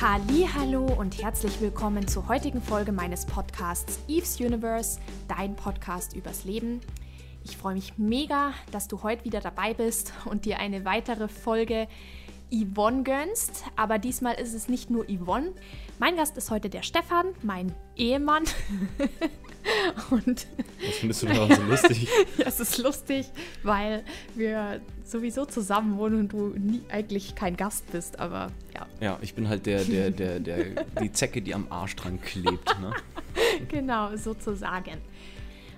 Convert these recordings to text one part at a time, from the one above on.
Hallo und herzlich willkommen zur heutigen Folge meines Podcasts Eve's Universe, dein Podcast übers Leben. Ich freue mich mega, dass du heute wieder dabei bist und dir eine weitere Folge Yvonne gönnst. Aber diesmal ist es nicht nur Yvonne. Mein Gast ist heute der Stefan, mein Ehemann. und Was findest du daran so lustig? ja, es ist lustig, weil wir sowieso zusammen wohnen und du nie, eigentlich kein Gast bist, aber ja. Ich bin halt der, der, der, der, die Zecke, die am Arsch dran klebt. Ne? genau, sozusagen.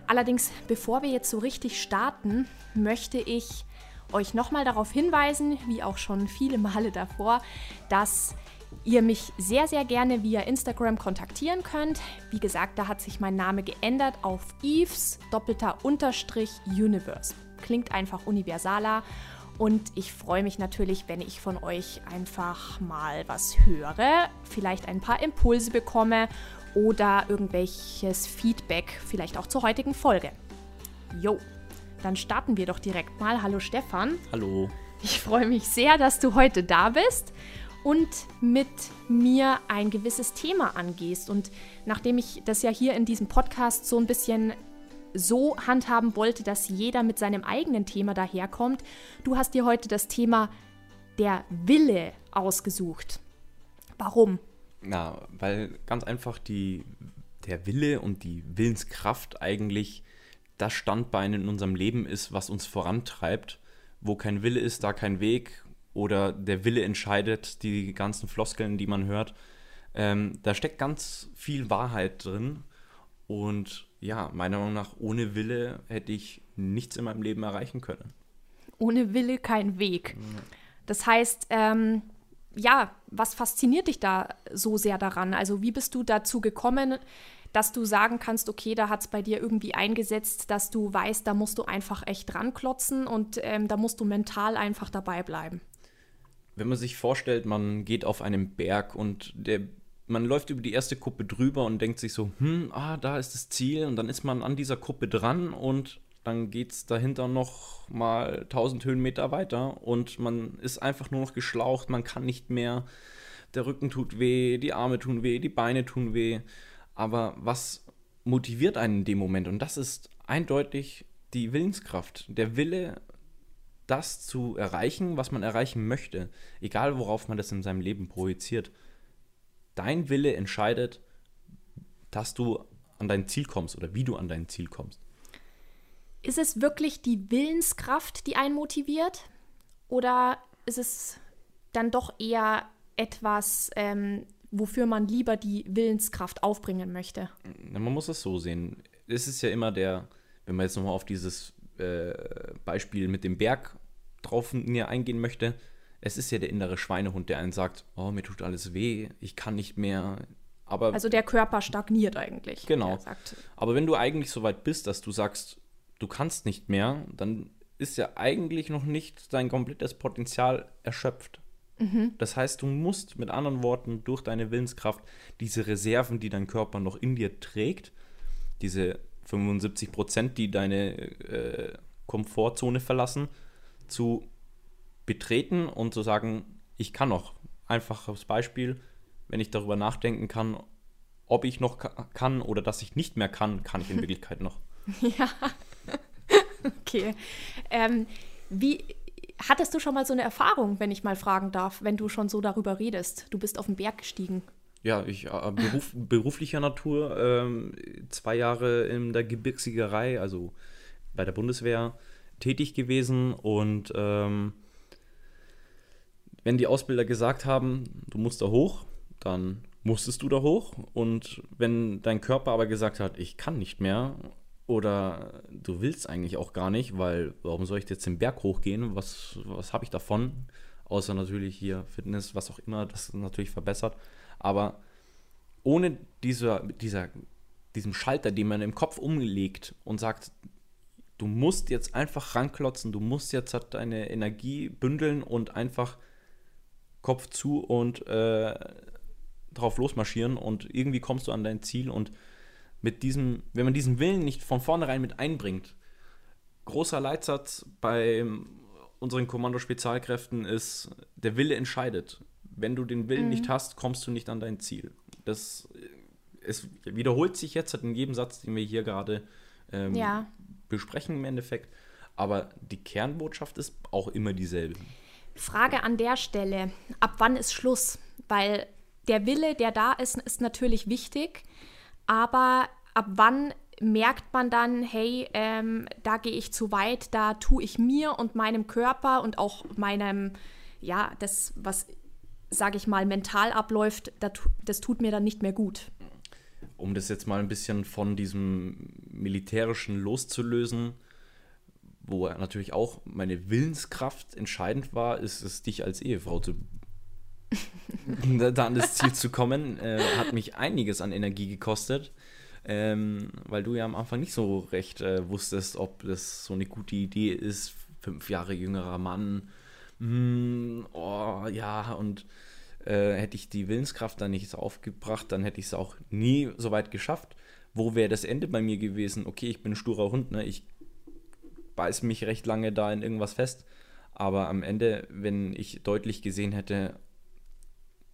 Allerdings, bevor wir jetzt so richtig starten, möchte ich euch nochmal darauf hinweisen, wie auch schon viele Male davor, dass ihr mich sehr, sehr gerne via Instagram kontaktieren könnt. Wie gesagt, da hat sich mein Name geändert auf Eves doppelter Unterstrich Universe. Klingt einfach universaler und ich freue mich natürlich, wenn ich von euch einfach mal was höre, vielleicht ein paar Impulse bekomme oder irgendwelches Feedback, vielleicht auch zur heutigen Folge. Jo, dann starten wir doch direkt mal. Hallo Stefan. Hallo. Ich freue mich sehr, dass du heute da bist und mit mir ein gewisses Thema angehst. Und nachdem ich das ja hier in diesem Podcast so ein bisschen so handhaben wollte, dass jeder mit seinem eigenen Thema daherkommt, du hast dir heute das Thema der Wille ausgesucht. Warum? Na, weil ganz einfach die, der Wille und die Willenskraft eigentlich das Standbein in unserem Leben ist, was uns vorantreibt. Wo kein Wille ist, da kein Weg oder der Wille entscheidet, die ganzen Floskeln, die man hört. Ähm, da steckt ganz viel Wahrheit drin. Und ja, meiner Meinung nach, ohne Wille hätte ich nichts in meinem Leben erreichen können. Ohne Wille kein Weg. Das heißt, ähm, ja, was fasziniert dich da so sehr daran? Also wie bist du dazu gekommen, dass du sagen kannst, okay, da hat es bei dir irgendwie eingesetzt, dass du weißt, da musst du einfach echt dran klotzen und ähm, da musst du mental einfach dabei bleiben? wenn man sich vorstellt, man geht auf einem Berg und der, man läuft über die erste Kuppe drüber und denkt sich so, hm, ah, da ist das Ziel. Und dann ist man an dieser Kuppe dran und dann geht es dahinter noch mal 1000 Höhenmeter weiter. Und man ist einfach nur noch geschlaucht, man kann nicht mehr, der Rücken tut weh, die Arme tun weh, die Beine tun weh, aber was motiviert einen in dem Moment? Und das ist eindeutig die Willenskraft, der Wille das zu erreichen, was man erreichen möchte, egal worauf man das in seinem Leben projiziert. Dein Wille entscheidet, dass du an dein Ziel kommst oder wie du an dein Ziel kommst. Ist es wirklich die Willenskraft, die einen motiviert? Oder ist es dann doch eher etwas, ähm, wofür man lieber die Willenskraft aufbringen möchte? Man muss es so sehen. Es ist ja immer der, wenn man jetzt nochmal auf dieses äh, Beispiel mit dem Berg drauf näher eingehen möchte, es ist ja der innere Schweinehund, der einen sagt, oh, mir tut alles weh, ich kann nicht mehr. Aber also der Körper stagniert eigentlich. Genau. Aber wenn du eigentlich so weit bist, dass du sagst, du kannst nicht mehr, dann ist ja eigentlich noch nicht dein komplettes Potenzial erschöpft. Mhm. Das heißt, du musst mit anderen Worten durch deine Willenskraft diese Reserven, die dein Körper noch in dir trägt, diese 75 Prozent, die deine äh, Komfortzone verlassen, zu betreten und zu sagen, ich kann noch. Einfaches Beispiel, wenn ich darüber nachdenken kann, ob ich noch kann oder dass ich nicht mehr kann, kann ich in Wirklichkeit noch. Ja. okay. Ähm, wie hattest du schon mal so eine Erfahrung, wenn ich mal fragen darf, wenn du schon so darüber redest? Du bist auf den Berg gestiegen. Ja, ich äh, beruf, beruflicher Natur, ähm, zwei Jahre in der Gebirgsiegerei, also bei der Bundeswehr, tätig gewesen und ähm, wenn die Ausbilder gesagt haben, du musst da hoch, dann musstest du da hoch und wenn dein Körper aber gesagt hat, ich kann nicht mehr oder du willst eigentlich auch gar nicht, weil warum soll ich jetzt den Berg hochgehen? Was, was habe ich davon? Außer natürlich hier Fitness, was auch immer, das natürlich verbessert. Aber ohne dieser, dieser, diesem Schalter, den man im Kopf umlegt und sagt, du musst jetzt einfach ranklotzen, du musst jetzt halt deine Energie bündeln und einfach Kopf zu und äh, drauf losmarschieren und irgendwie kommst du an dein Ziel und mit diesem, wenn man diesen Willen nicht von vornherein mit einbringt, großer Leitsatz bei unseren Kommando-Spezialkräften ist, der Wille entscheidet. wenn du den Willen nicht hast, kommst du nicht an dein Ziel. Das es wiederholt sich jetzt in jedem Satz, den wir hier gerade ähm, Ja. besprechen im Endeffekt. Aber die Kernbotschaft ist auch immer dieselbe. Frage an der Stelle, ab wann ist Schluss? Weil der Wille, der da ist, ist natürlich wichtig, aber ab wann merkt man dann, hey, ähm, da gehe ich zu weit, da tue ich mir und meinem Körper und auch meinem, ja, das, was, sage ich mal, mental abläuft, da tu- das tut mir dann nicht mehr gut. Um das jetzt mal ein bisschen von diesem militärischen loszulösen, wo natürlich auch meine Willenskraft entscheidend war, ist es, dich als Ehefrau zu da an das Ziel zu kommen, äh, hat mich einiges an Energie gekostet, ähm, weil du ja am Anfang nicht so recht äh, wusstest, ob das so eine gute Idee ist. Fünf Jahre jüngerer Mann, mm, oh ja, und äh, hätte ich die Willenskraft dann nicht so aufgebracht, dann hätte ich es auch nie so weit geschafft. Wo wäre das Ende bei mir gewesen? Okay, ich bin ein sturer Hund, ne? ich beiß mich recht lange da in irgendwas fest. Aber am Ende, wenn ich deutlich gesehen hätte,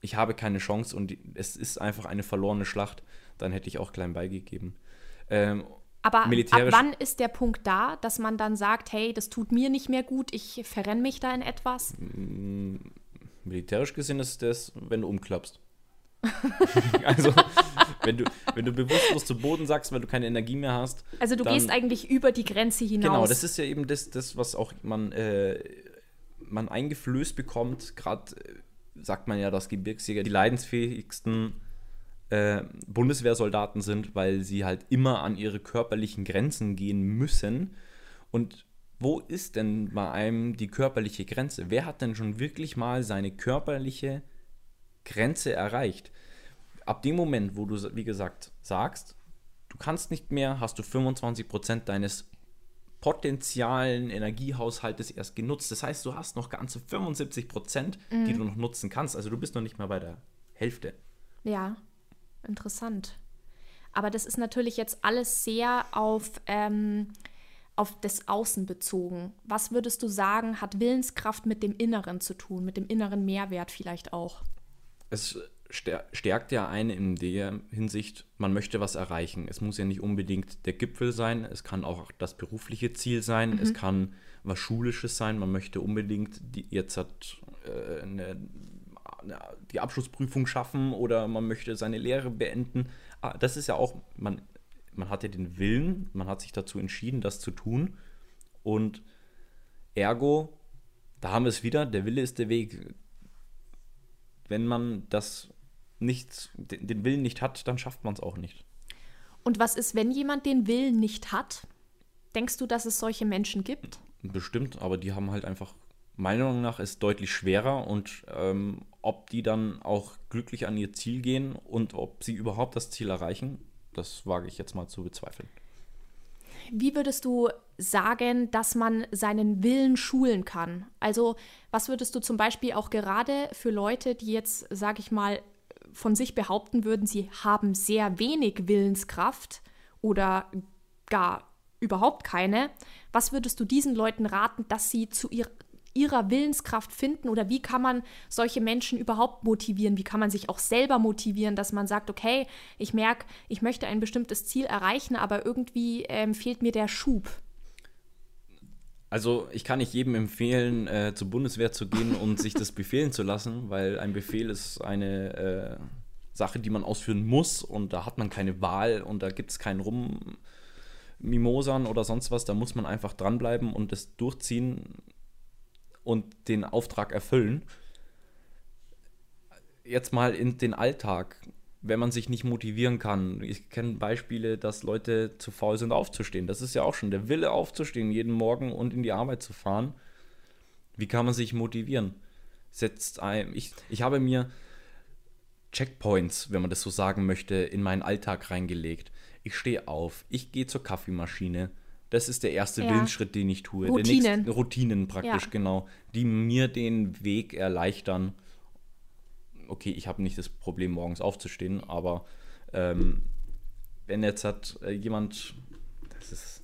ich habe keine Chance und es ist einfach eine verlorene Schlacht, dann hätte ich auch klein beigegeben. Ähm, Aber ab wann ist der Punkt da, dass man dann sagt, hey, das tut mir nicht mehr gut, ich verrenne mich da in etwas? militärisch gesehen ist das, wenn du umklappst. also, wenn du, wenn du bewusstlos zu Boden sagst, weil du keine Energie mehr hast. Also du dann- gehst eigentlich über die Grenze hinaus. Genau, das ist ja eben das, das was auch man, äh, man eingeflößt bekommt. Gerade äh, sagt man ja, dass Gebirgsjäger die leidensfähigsten äh, Bundeswehrsoldaten sind, weil sie halt immer an ihre körperlichen Grenzen gehen müssen. Und wo ist denn bei einem die körperliche Grenze? Wer hat denn schon wirklich mal seine körperliche Grenze erreicht? Ab dem Moment, wo du, wie gesagt, sagst, du kannst nicht mehr, hast du 25% deines potenzialen Energiehaushaltes erst genutzt. Das heißt, du hast noch ganze 75%, die du noch nutzen kannst. Also du bist noch nicht mal bei der Hälfte. Ja, interessant. Aber das ist natürlich jetzt alles sehr auf, ähm, auf das Außen bezogen. Was würdest du sagen, hat Willenskraft mit dem Inneren zu tun, mit dem inneren Mehrwert vielleicht auch? Es stär- stärkt ja einen in der Hinsicht, man möchte was erreichen. Es muss ja nicht unbedingt der Gipfel sein, es kann auch das berufliche Ziel sein, es kann was Schulisches sein, man möchte unbedingt die, jetzt hat, äh, eine, eine, die Abschlussprüfung schaffen oder man möchte seine Lehre beenden. Ah, das ist ja auch, man, man hat ja den Willen, man hat sich dazu entschieden, das zu tun und ergo, da haben wir es wieder, der Wille ist der Weg wenn man das nicht, den Willen nicht hat, dann schafft man es auch nicht. Und was ist, wenn jemand den Willen nicht hat? Denkst du, dass es solche Menschen gibt? Bestimmt, aber die haben halt einfach, meiner Meinung nach, ist deutlich schwerer und ähm, ob die dann auch glücklich an ihr Ziel gehen und ob sie überhaupt das Ziel erreichen, das wage ich jetzt mal zu bezweifeln. Wie würdest du sagen, dass man seinen Willen schulen kann? Also, was würdest du zum Beispiel auch gerade für Leute, die jetzt, sag ich mal, von sich behaupten würden, sie haben sehr wenig Willenskraft oder gar überhaupt keine, was würdest du diesen Leuten raten, dass sie zu ihr, ihrer Willenskraft finden oder wie kann man solche Menschen überhaupt motivieren? Wie kann man sich auch selber motivieren, dass man sagt, okay, ich merke, ich möchte ein bestimmtes Ziel erreichen, aber irgendwie ähm, fehlt mir der Schub. Also ich kann nicht jedem empfehlen, äh, zur Bundeswehr zu gehen und sich das befehlen zu lassen, weil ein Befehl ist eine äh, Sache, die man ausführen muss und da hat man keine Wahl und da gibt es keinen Rummimosern oder sonst was. Da muss man einfach dranbleiben und das durchziehen und den Auftrag erfüllen. Jetzt mal in den Alltag, wenn man sich nicht motivieren kann. Ich kenne Beispiele, dass Leute zu faul sind, aufzustehen. Das ist ja auch schon der Wille, aufzustehen jeden Morgen und in die Arbeit zu fahren. Wie kann man sich motivieren? Setzt ein, ich, ich habe mir Checkpoints, wenn man das so sagen möchte, in meinen Alltag reingelegt. Ich stehe auf, ich gehe zur Kaffeemaschine. Das ist der erste Ja. Willensschritt, den ich tue. Routinen. Nächste, Routinen praktisch, Ja. genau. Die mir den Weg erleichtern. Okay, ich habe nicht das Problem, morgens aufzustehen, aber ähm, wenn jetzt hat äh, jemand, das ist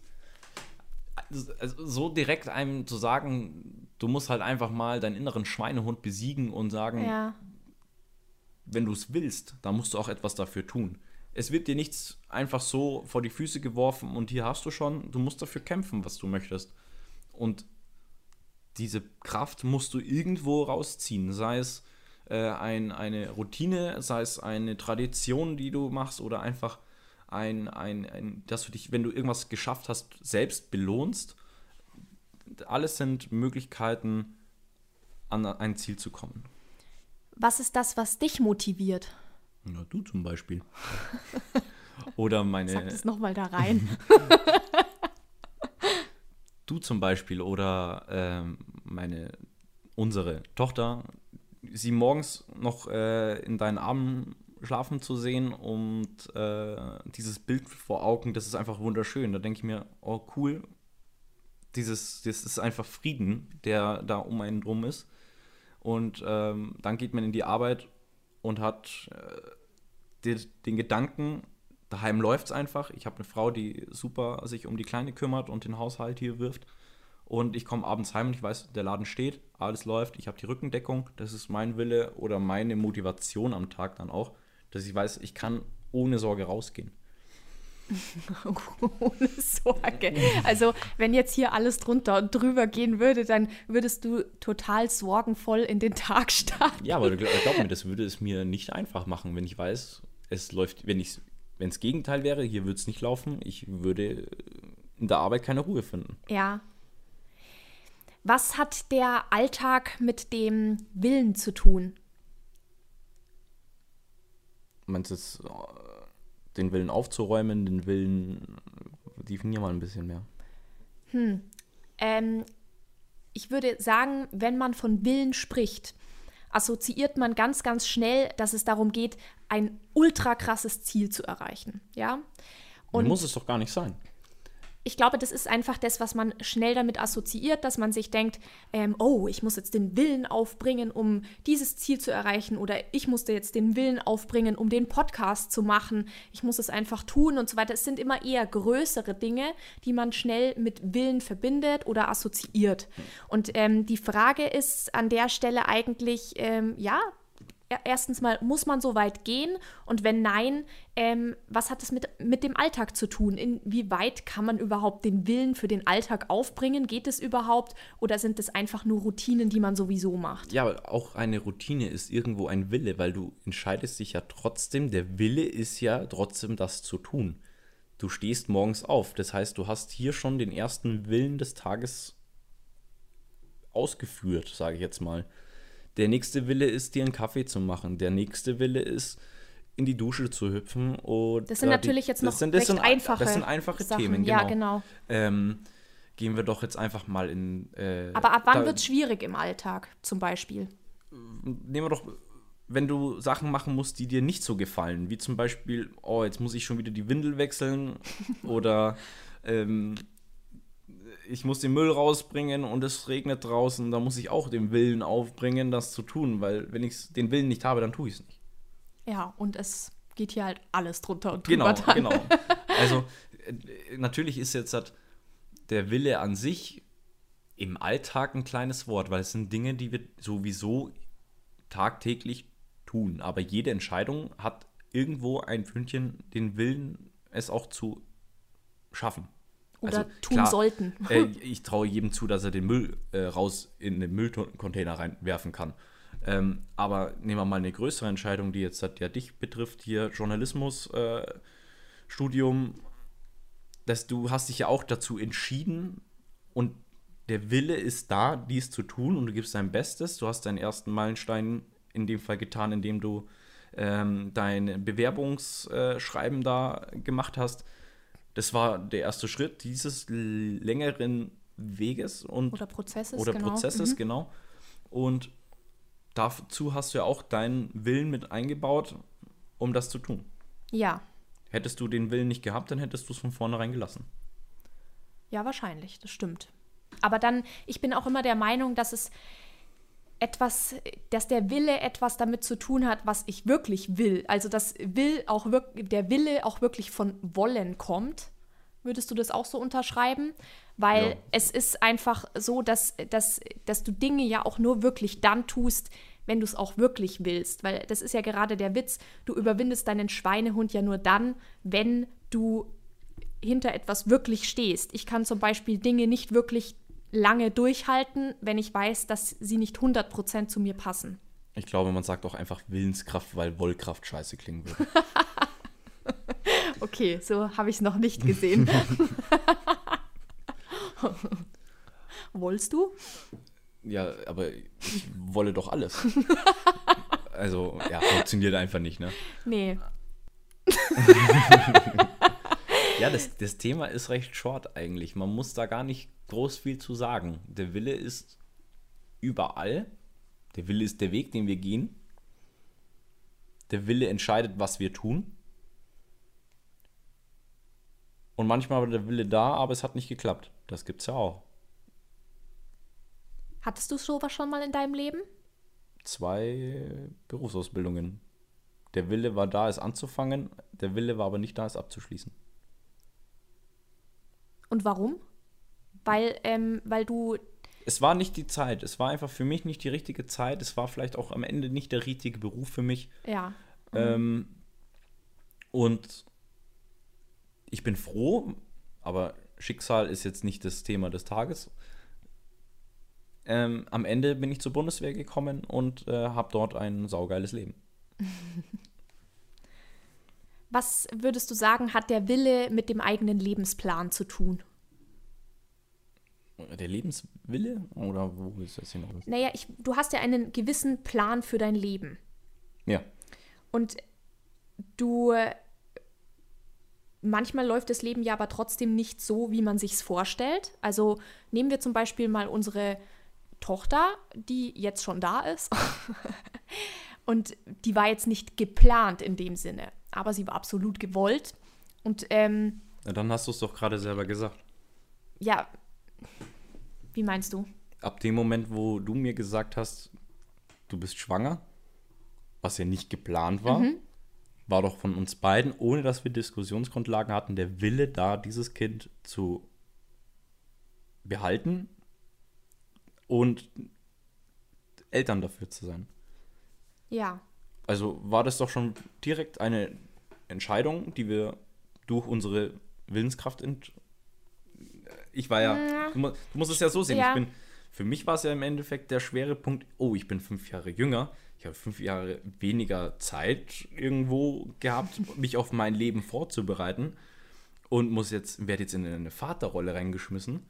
also so direkt einem zu sagen, du musst halt einfach mal deinen inneren Schweinehund besiegen und sagen, Ja, wenn du es willst, dann musst du auch etwas dafür tun. Es wird dir nichts einfach so vor die Füße geworfen und hier hast du schon, du musst dafür kämpfen, was du möchtest. Und diese Kraft musst du irgendwo rausziehen, sei es äh, ein, eine Routine, sei es eine Tradition, die du machst oder einfach ein, ein, ein, dass du dich, wenn du irgendwas geschafft hast, selbst belohnst. Alles sind Möglichkeiten, an ein Ziel zu kommen. Was ist das, was dich motiviert? Na, du zum Beispiel. Oder meine. Sag das nochmal da rein. du zum Beispiel oder ähm, meine, unsere Tochter, sie morgens noch äh, in deinen Armen schlafen zu sehen und äh, dieses Bild vor Augen, das ist einfach wunderschön. Da denke ich mir, oh cool, dieses, das ist einfach Frieden, der da um einen drum ist. Und ähm, dann geht man in die Arbeit und hat äh, den, den Gedanken, daheim läuft es einfach. Ich habe eine Frau, die super sich um die Kleine kümmert und den Haushalt hier wirft. Und ich komme abends heim und ich weiß, der Laden steht, alles läuft, ich habe die Rückendeckung. Das ist mein Wille oder meine Motivation am Tag dann auch, dass ich weiß, ich kann ohne Sorge rausgehen. Ohne Sorge. Also, wenn jetzt hier alles drunter und drüber gehen würde, dann würdest du total sorgenvoll in den Tag starten. Ja, aber glaub mir, das würde es mir nicht einfach machen, wenn ich weiß, es läuft, wenn ich wenn es Gegenteil wäre, hier würde es nicht laufen, ich würde in der Arbeit keine Ruhe finden. Ja. Was hat der Alltag mit dem Willen zu tun? Meinst du jetzt den Willen aufzuräumen, den Willen, definier mal ein bisschen mehr. Hm. Ähm, ich würde sagen, wenn man von Willen spricht, assoziiert man ganz, ganz schnell, dass es darum geht, ein ultra krasses Ziel zu erreichen. Ja. Und muss es doch gar nicht sein ich glaube, das ist einfach das, was man schnell damit assoziiert, dass man sich denkt, ähm, oh, ich muss jetzt den Willen aufbringen, um dieses Ziel zu erreichen oder ich musste jetzt den Willen aufbringen, um den Podcast zu machen. Ich muss es einfach tun und so weiter. Es sind immer eher größere Dinge, die man schnell mit Willen verbindet oder assoziiert. Und ähm, die Frage ist an der Stelle eigentlich, ähm, ja, erstens mal, muss man so weit gehen? Und wenn nein, ähm, was hat das mit, mit dem Alltag zu tun? Inwieweit kann man überhaupt den Willen für den Alltag aufbringen? Geht es überhaupt? Oder sind es einfach nur Routinen, die man sowieso macht? Ja, auch eine Routine ist irgendwo ein Wille, weil du entscheidest dich ja trotzdem, der Wille ist ja trotzdem das zu tun. Du stehst morgens auf. Das heißt, du hast hier schon den ersten Willen des Tages ausgeführt, sage ich jetzt mal. Der nächste Wille ist, dir einen Kaffee zu machen. Der nächste Wille ist, in die Dusche zu hüpfen. Und, das sind natürlich jetzt noch sind, recht sind, einfache Das sind einfache Sachen. Themen, genau. Ja, genau. Ähm, gehen wir doch jetzt einfach mal in. Äh, Aber ab wann wird es schwierig im Alltag, zum Beispiel? Nehmen wir doch, wenn du Sachen machen musst, die dir nicht so gefallen, wie zum Beispiel, oh, jetzt muss ich schon wieder die Windel wechseln oder ähm, ich muss den Müll rausbringen und es regnet draußen, da muss ich auch den Willen aufbringen, das zu tun, weil wenn ich den Willen nicht habe, dann tue ich es nicht. Ja, und es geht hier halt alles drunter und drüber. Genau, dann. genau. Also äh, natürlich ist jetzt halt der Wille an sich im Alltag ein kleines Wort, weil es sind Dinge, die wir sowieso tagtäglich tun. Aber jede Entscheidung hat irgendwo ein Fünkchen den Willen, es auch zu schaffen. Oder also, tun klar, sollten. Äh, ich traue jedem zu, dass er den Müll äh, raus in den Müllcontainer reinwerfen kann. Ähm, aber nehmen wir mal eine größere Entscheidung, die jetzt ja dich betrifft, hier Journalismusstudium. Äh, dass du hast dich ja auch dazu entschieden und der Wille ist da, dies zu tun und du gibst dein Bestes. Du hast deinen ersten Meilenstein in dem Fall getan, indem du ähm, dein Bewerbungsschreiben da gemacht hast das war der erste Schritt dieses längeren Weges und oder Prozesses, oder genau. Prozesses, mhm. genau. Und dazu hast du ja auch deinen Willen mit eingebaut, um das zu tun. Ja. Hättest du den Willen nicht gehabt, dann hättest du es von vornherein gelassen. Ja, wahrscheinlich, das stimmt. Aber dann, ich bin auch immer der Meinung, dass es etwas, dass der Wille etwas damit zu tun hat, was ich wirklich will. Also dass will auch der Wille auch wirklich von wollen kommt. Würdest du das auch so unterschreiben? Weil Ja. es ist einfach so, dass, dass, dass du Dinge ja auch nur wirklich dann tust, wenn du es auch wirklich willst. Weil das ist ja gerade der Witz, du überwindest deinen Schweinehund ja nur dann, wenn du hinter etwas wirklich stehst. Ich kann zum Beispiel Dinge nicht wirklich lange durchhalten, wenn ich weiß, dass sie nicht 100% zu mir passen. Ich glaube, man sagt auch einfach Willenskraft, weil Wollkraft scheiße klingen würde. Okay, so habe ich es noch nicht gesehen. Wollst du? ja, aber ich wolle doch alles. Also, ja, funktioniert einfach nicht, ne? Nee. Ja, das, das Thema ist recht short eigentlich. Man muss da gar nicht groß viel zu sagen. Der Wille ist überall. Der Wille ist der Weg, den wir gehen. Der Wille entscheidet, was wir tun. Und manchmal war der Wille da, aber es hat nicht geklappt. Das gibt's ja auch. Hattest du sowas schon mal in deinem Leben? Zwei Berufsausbildungen. Der Wille war da, es anzufangen. Der Wille war aber nicht da, es abzuschließen. Und warum? Weil, ähm, weil du, es war nicht die Zeit. Es war einfach für mich nicht die richtige Zeit. Es war vielleicht auch am Ende nicht der richtige Beruf für mich. ja, Ähm, und ich bin froh, aber Schicksal ist jetzt nicht das Thema des Tages. Ähm, am Ende bin ich zur Bundeswehr gekommen und äh, habe dort ein saugeiles Leben. was würdest du sagen, hat der Wille mit dem eigenen Lebensplan zu tun? Der Lebenswille? Oder wo ist das hinaus? Naja, ich, du hast ja einen gewissen Plan für dein Leben. Ja. Und du. Manchmal läuft das Leben ja aber trotzdem nicht so, wie man sich's vorstellt. Also nehmen wir zum Beispiel mal unsere Tochter, die jetzt schon da ist. Und die war jetzt nicht geplant in dem Sinne, aber sie war absolut gewollt. Und ähm, Na, dann hast du es doch gerade selber gesagt. ja, wie meinst du? ab dem Moment, wo du mir gesagt hast, du bist schwanger, was ja nicht geplant war, war doch von uns beiden, ohne dass wir Diskussionsgrundlagen hatten, der Wille da, dieses Kind zu behalten und Eltern dafür zu sein. Ja, Also war das doch schon direkt eine Entscheidung, die wir durch unsere Willenskraft ent ich war ja, du, mu- du musst es ja so sehen. Ja. Ich bin, für mich war es ja im Endeffekt der schwere Punkt, oh, ich bin fünf Jahre jünger, ich habe fünf Jahre weniger Zeit irgendwo gehabt, mich auf mein Leben vorzubereiten und muss jetzt, werde jetzt in eine Vaterrolle reingeschmissen,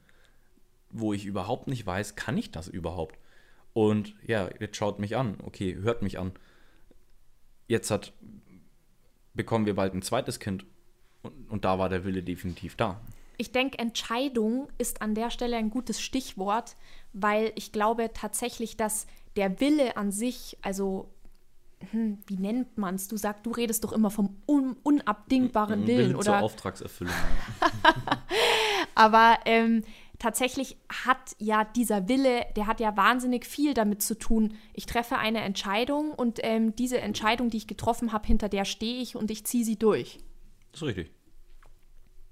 wo ich überhaupt nicht weiß, kann ich das überhaupt? Und ja, jetzt schaut mich an, okay, hört mich an. Jetzt hat, bekommen wir bald ein zweites Kind und, und da war der Wille definitiv da. Ich denke, Entscheidung ist an der Stelle ein gutes Stichwort, weil ich glaube tatsächlich, dass der Wille an sich, also hm, wie nennt man es? Du sagst, du redest doch immer vom un unabdingbaren Willen, Wille zur oder? Auftragserfüllung. Aber ähm, tatsächlich hat ja dieser Wille, der hat ja wahnsinnig viel damit zu tun. Ich treffe eine Entscheidung und ähm, diese Entscheidung, die ich getroffen habe, hinter der stehe ich und ich ziehe sie durch. Das ist richtig.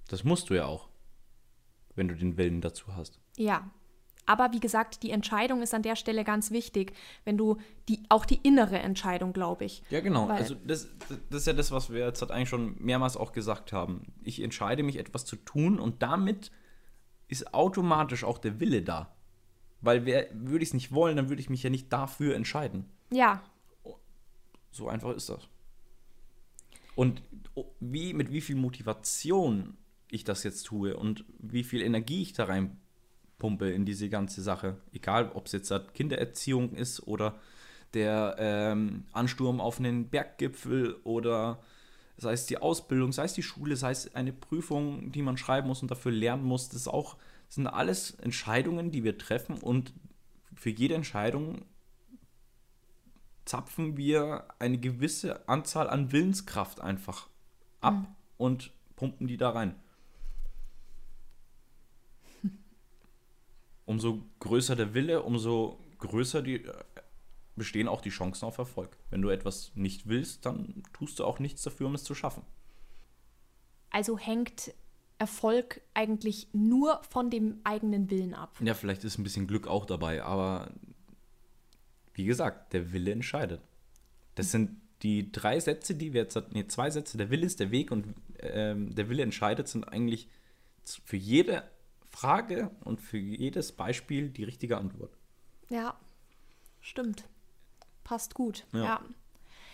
Das musst du ja auch, wenn du den Willen dazu hast. Ja. Aber wie gesagt, die Entscheidung ist an der Stelle ganz wichtig, wenn du die, auch die innere Entscheidung, glaube ich. Ja, genau. Weil- also das, das ist ja das, was wir jetzt halt eigentlich schon mehrmals auch gesagt haben. Ich entscheide mich, etwas zu tun und damit ist automatisch auch der Wille da. Weil wer, würde ich es nicht wollen, dann würde ich mich ja nicht dafür entscheiden. Ja, So einfach ist das. Und wie, mit wie viel Motivation ich das jetzt tue und wie viel Energie ich da reinpumpe in diese ganze Sache, egal ob es jetzt Kindererziehung ist oder der ähm, Ansturm auf einen Berggipfel oder sei es die Ausbildung, sei es die Schule, sei es eine Prüfung, die man schreiben muss und dafür lernen muss, das ist auch das sind alles Entscheidungen, die wir treffen und für jede Entscheidung zapfen wir eine gewisse Anzahl an Willenskraft einfach ab und pumpen die da rein. Umso größer der Wille, umso größer die, äh, bestehen auch die Chancen auf Erfolg. Wenn du etwas nicht willst, dann tust du auch nichts dafür, um es zu schaffen. also hängt Erfolg eigentlich nur von dem eigenen Willen ab. Ja, vielleicht ist ein bisschen Glück auch dabei, aber wie gesagt, der Wille entscheidet. Das sind die drei Sätze, die wir jetzt, nee, zwei Sätze, der Wille ist der Weg und ähm, der Wille entscheidet, sind eigentlich für jede Frage und für jedes Beispiel die richtige Antwort. Ja, stimmt. Passt gut. Ja. ja.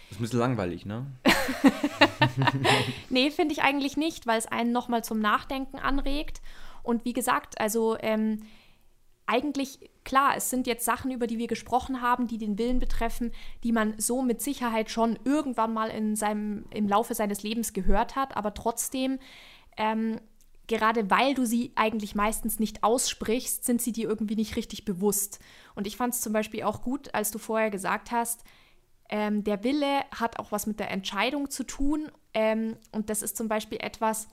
Das ist ein bisschen langweilig, ne? nee, finde ich eigentlich nicht, weil es einen nochmal zum Nachdenken anregt. Und wie gesagt, also ähm, eigentlich, klar, es sind jetzt Sachen, über die wir gesprochen haben, die den Willen betreffen, die man so mit Sicherheit schon irgendwann mal in seinem, im Laufe seines Lebens gehört hat, aber trotzdem, ähm, gerade weil du sie eigentlich meistens nicht aussprichst, sind sie dir irgendwie nicht richtig bewusst. Und ich fand es zum Beispiel auch gut, als du vorher gesagt hast, ähm, der Wille hat auch was mit der Entscheidung zu tun. Ähm, und das ist zum Beispiel etwas,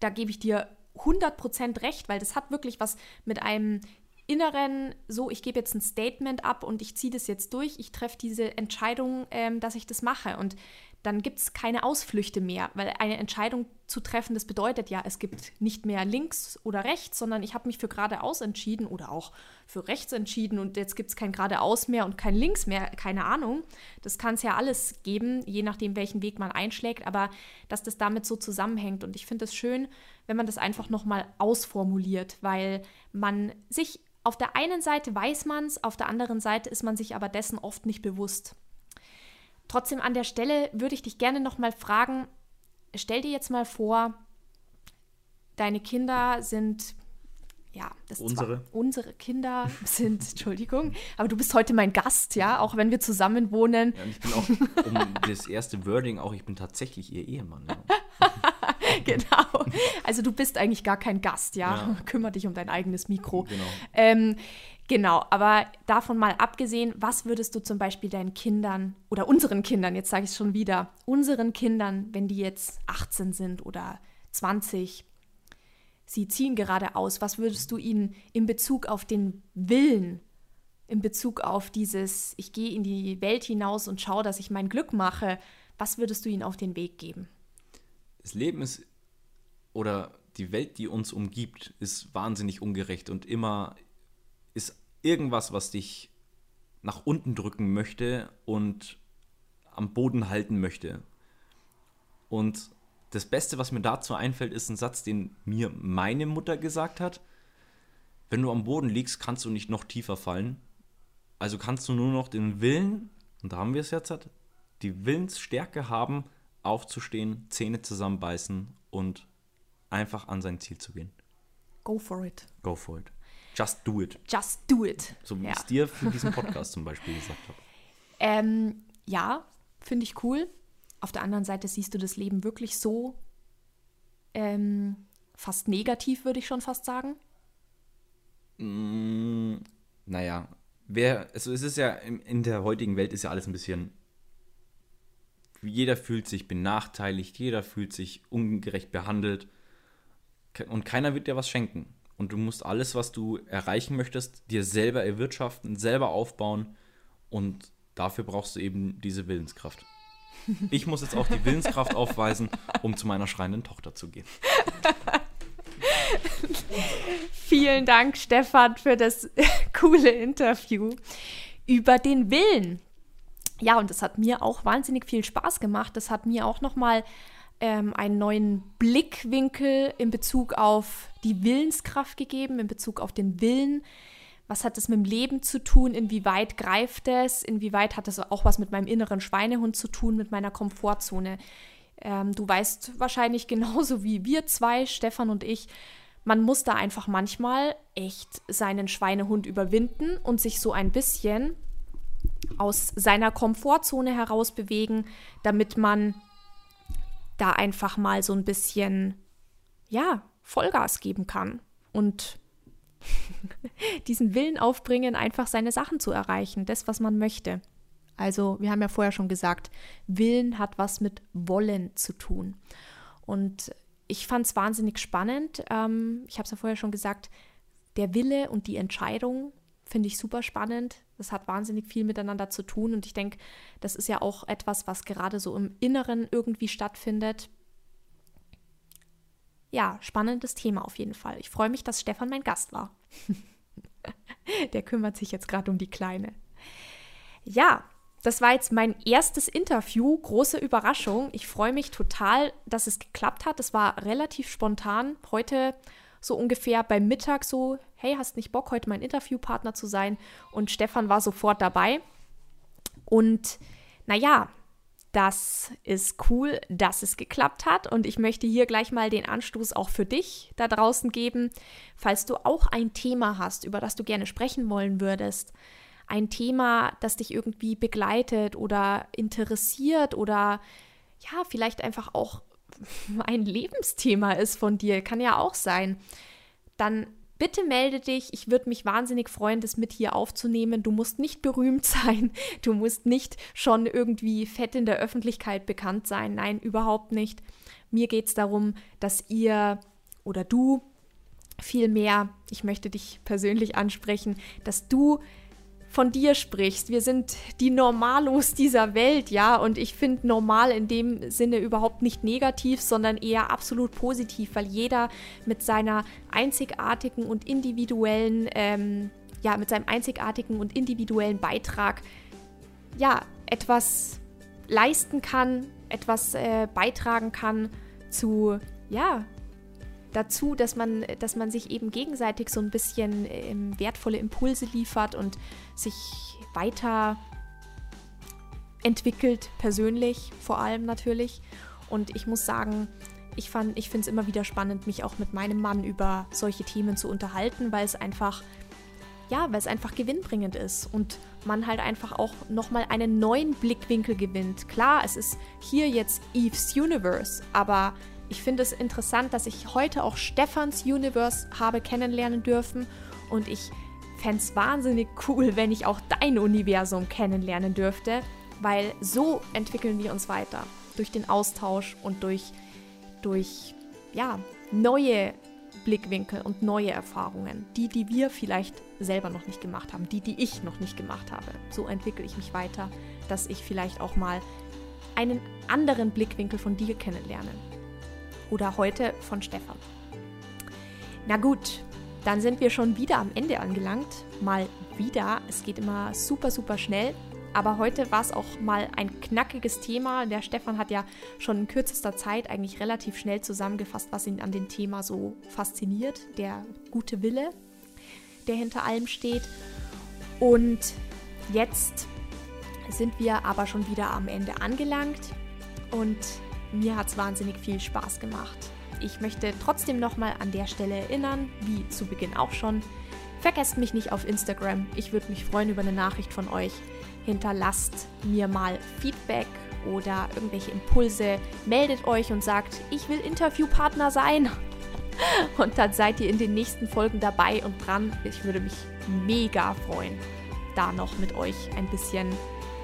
da gebe ich dir 100% recht, weil das hat wirklich was mit einem inneren, so, ich gebe jetzt ein Statement ab und ich ziehe das jetzt durch, ich treffe diese Entscheidung, ähm, dass ich das mache. Und dann gibt es keine Ausflüchte mehr, weil eine Entscheidung zu treffen, das bedeutet ja, es gibt nicht mehr links oder rechts, sondern ich habe mich für geradeaus entschieden oder auch für rechts entschieden und jetzt gibt es kein geradeaus mehr und kein links mehr, keine Ahnung. Das kann es ja alles geben, je nachdem, welchen Weg man einschlägt, aber dass das damit so zusammenhängt. Und ich finde es schön, wenn man das einfach nochmal ausformuliert, weil man sich auf der einen Seite weiß man es, auf der anderen Seite ist man sich aber dessen oft nicht bewusst. Trotzdem an der Stelle würde ich dich gerne nochmal fragen, stell dir jetzt mal vor, deine Kinder sind, ja, das unsere. Zwar, unsere Kinder sind, Entschuldigung, aber du bist heute mein Gast, ja, auch wenn wir zusammen wohnen. Ja, ich bin auch, um das erste Wording auch, ich bin tatsächlich ihr Ehemann. Ja. genau. Also du bist eigentlich gar kein Gast, ja. ja. Kümmer dich um dein eigenes Mikro. Genau. Ähm, Genau, aber davon mal abgesehen, was würdest du zum Beispiel deinen Kindern oder unseren Kindern, jetzt sage ich es schon wieder, unseren Kindern, wenn die jetzt 18 sind oder 20, sie ziehen gerade aus, was würdest du ihnen in Bezug auf den Willen, in Bezug auf dieses, ich gehe in die Welt hinaus und schaue, dass ich mein Glück mache, was würdest du ihnen auf den Weg geben? Das Leben ist, oder die Welt, die uns umgibt, ist wahnsinnig ungerecht und immer ist irgendwas, was dich nach unten drücken möchte und am Boden halten möchte. Und das Beste, was mir dazu einfällt, ist ein Satz, den mir meine Mutter gesagt hat. Wenn du am Boden liegst, kannst du nicht noch tiefer fallen. Also kannst du nur noch den Willen, und da haben wir es jetzt, die Willensstärke haben, aufzustehen, Zähne zusammenbeißen und einfach an sein Ziel zu gehen. Go for it. Go for it. Just do it. Just do it. So wie ja. ich es dir für diesen Podcast zum Beispiel gesagt habe. Ähm, ja, finde ich cool. Auf der anderen Seite siehst du das Leben wirklich so ähm, fast negativ, würde ich schon fast sagen. Mm, naja, wer, also es ist ja in, in der heutigen Welt ist ja alles ein bisschen. Jeder fühlt sich benachteiligt, jeder fühlt sich ungerecht behandelt und keiner wird dir was schenken und du musst alles, was du erreichen möchtest, dir selber erwirtschaften, selber aufbauen und dafür brauchst du eben diese Willenskraft. Ich muss jetzt auch die Willenskraft aufweisen, um zu meiner schreienden Tochter zu gehen. Vielen Dank, Stefan, für das coole Interview über den Willen. Ja, und das hat mir auch wahnsinnig viel Spaß gemacht. Das hat mir auch nochmal ähm, einen neuen Blickwinkel in Bezug auf die Willenskraft gegeben, in Bezug auf den Willen. Was hat es mit dem Leben zu tun? Inwieweit greift es? Inwieweit hat es auch was mit meinem inneren Schweinehund zu tun, mit meiner Komfortzone? Ähm, du weißt wahrscheinlich genauso wie wir zwei, Stefan und ich, man muss da einfach manchmal echt seinen Schweinehund überwinden und sich so ein bisschen aus seiner Komfortzone heraus bewegen, damit man da einfach mal so ein bisschen, ja, Vollgas geben kann und diesen Willen aufbringen, einfach seine Sachen zu erreichen, das, was man möchte. Also, wir haben ja vorher schon gesagt, Willen hat was mit Wollen zu tun. Und ich fand es wahnsinnig spannend. Ähm, ich habe es ja vorher schon gesagt, der Wille und die Entscheidung finde ich super spannend. Das hat wahnsinnig viel miteinander zu tun und ich denke, das ist ja auch etwas, was gerade so im Inneren irgendwie stattfindet. ja, spannendes Thema auf jeden Fall. Ich freue mich, dass Stefan mein Gast war. Der kümmert sich jetzt gerade um die Kleine. Ja, das war jetzt mein erstes Interview. Große Überraschung. Ich freue mich total, dass es geklappt hat. Es war relativ spontan. Heute so ungefähr beim Mittag so, hey, hast nicht Bock, heute mein Interviewpartner zu sein? Und Stefan war sofort dabei. Und naja, das ist cool, dass es geklappt hat. Und ich möchte hier gleich mal den Anstoß auch für dich da draußen geben. Falls du auch ein Thema hast, über das du gerne sprechen wollen würdest, ein Thema, das dich irgendwie begleitet oder interessiert oder ja, vielleicht einfach auch ein Lebensthema ist von dir, kann ja auch sein, dann bitte melde dich. Ich würde mich wahnsinnig freuen, das mit hier aufzunehmen. Du musst nicht berühmt sein. Du musst nicht schon irgendwie fett in der Öffentlichkeit bekannt sein. Nein, überhaupt nicht. Mir geht es darum, dass ihr oder du vielmehr, ich möchte dich persönlich ansprechen, dass du von dir sprichst. Wir sind die Normalos dieser Welt, ja, und ich finde normal in dem Sinne überhaupt nicht negativ, sondern eher absolut positiv, weil jeder mit seiner einzigartigen und individuellen, ähm, ja, mit seinem einzigartigen und individuellen Beitrag, ja, etwas leisten kann, etwas äh, beitragen kann zu, ja, dazu, dass man, dass man sich eben gegenseitig so ein bisschen ähm, wertvolle Impulse liefert und sich weiter entwickelt, persönlich vor allem natürlich. Und ich muss sagen, ich, ich finde es immer wieder spannend, mich auch mit meinem Mann über solche Themen zu unterhalten, weil es einfach, ja, weil es einfach gewinnbringend ist und man halt einfach auch nochmal einen neuen Blickwinkel gewinnt. Klar, es ist hier jetzt Eve's Universe, aber ich finde es interessant, dass ich heute auch Stefans Universe habe kennenlernen dürfen und ich fände es wahnsinnig cool, wenn ich auch dein Universum kennenlernen dürfte, weil so entwickeln wir uns weiter. Durch den Austausch und durch, durch ja, neue Blickwinkel und neue Erfahrungen. Die, die wir vielleicht selber noch nicht gemacht haben, die, die ich noch nicht gemacht habe. So entwickle ich mich weiter, dass ich vielleicht auch mal einen anderen Blickwinkel von dir kennenlerne oder heute von Stefan. Na gut, dann sind wir schon wieder am Ende angelangt. Mal wieder. Es geht immer super, super schnell. Aber heute war es auch mal ein knackiges Thema. Der Stefan hat ja schon in kürzester Zeit eigentlich relativ schnell zusammengefasst, was ihn an dem Thema so fasziniert. Der gute Wille, der hinter allem steht. Und jetzt sind wir aber schon wieder am Ende angelangt. Und mir hat es wahnsinnig viel Spaß gemacht. Ich möchte trotzdem nochmal an der Stelle erinnern, wie zu Beginn auch schon, vergesst mich nicht auf Instagram. Ich würde mich freuen über eine Nachricht von euch. Hinterlasst mir mal Feedback oder irgendwelche Impulse. Meldet euch und sagt, ich will Interviewpartner sein. Und dann seid ihr in den nächsten Folgen dabei und dran. Ich würde mich mega freuen, da noch mit euch ein bisschen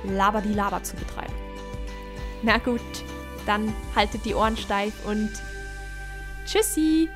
Labadi-Laber zu betreiben. Na gut, dann haltet die Ohren steif und tschüssi!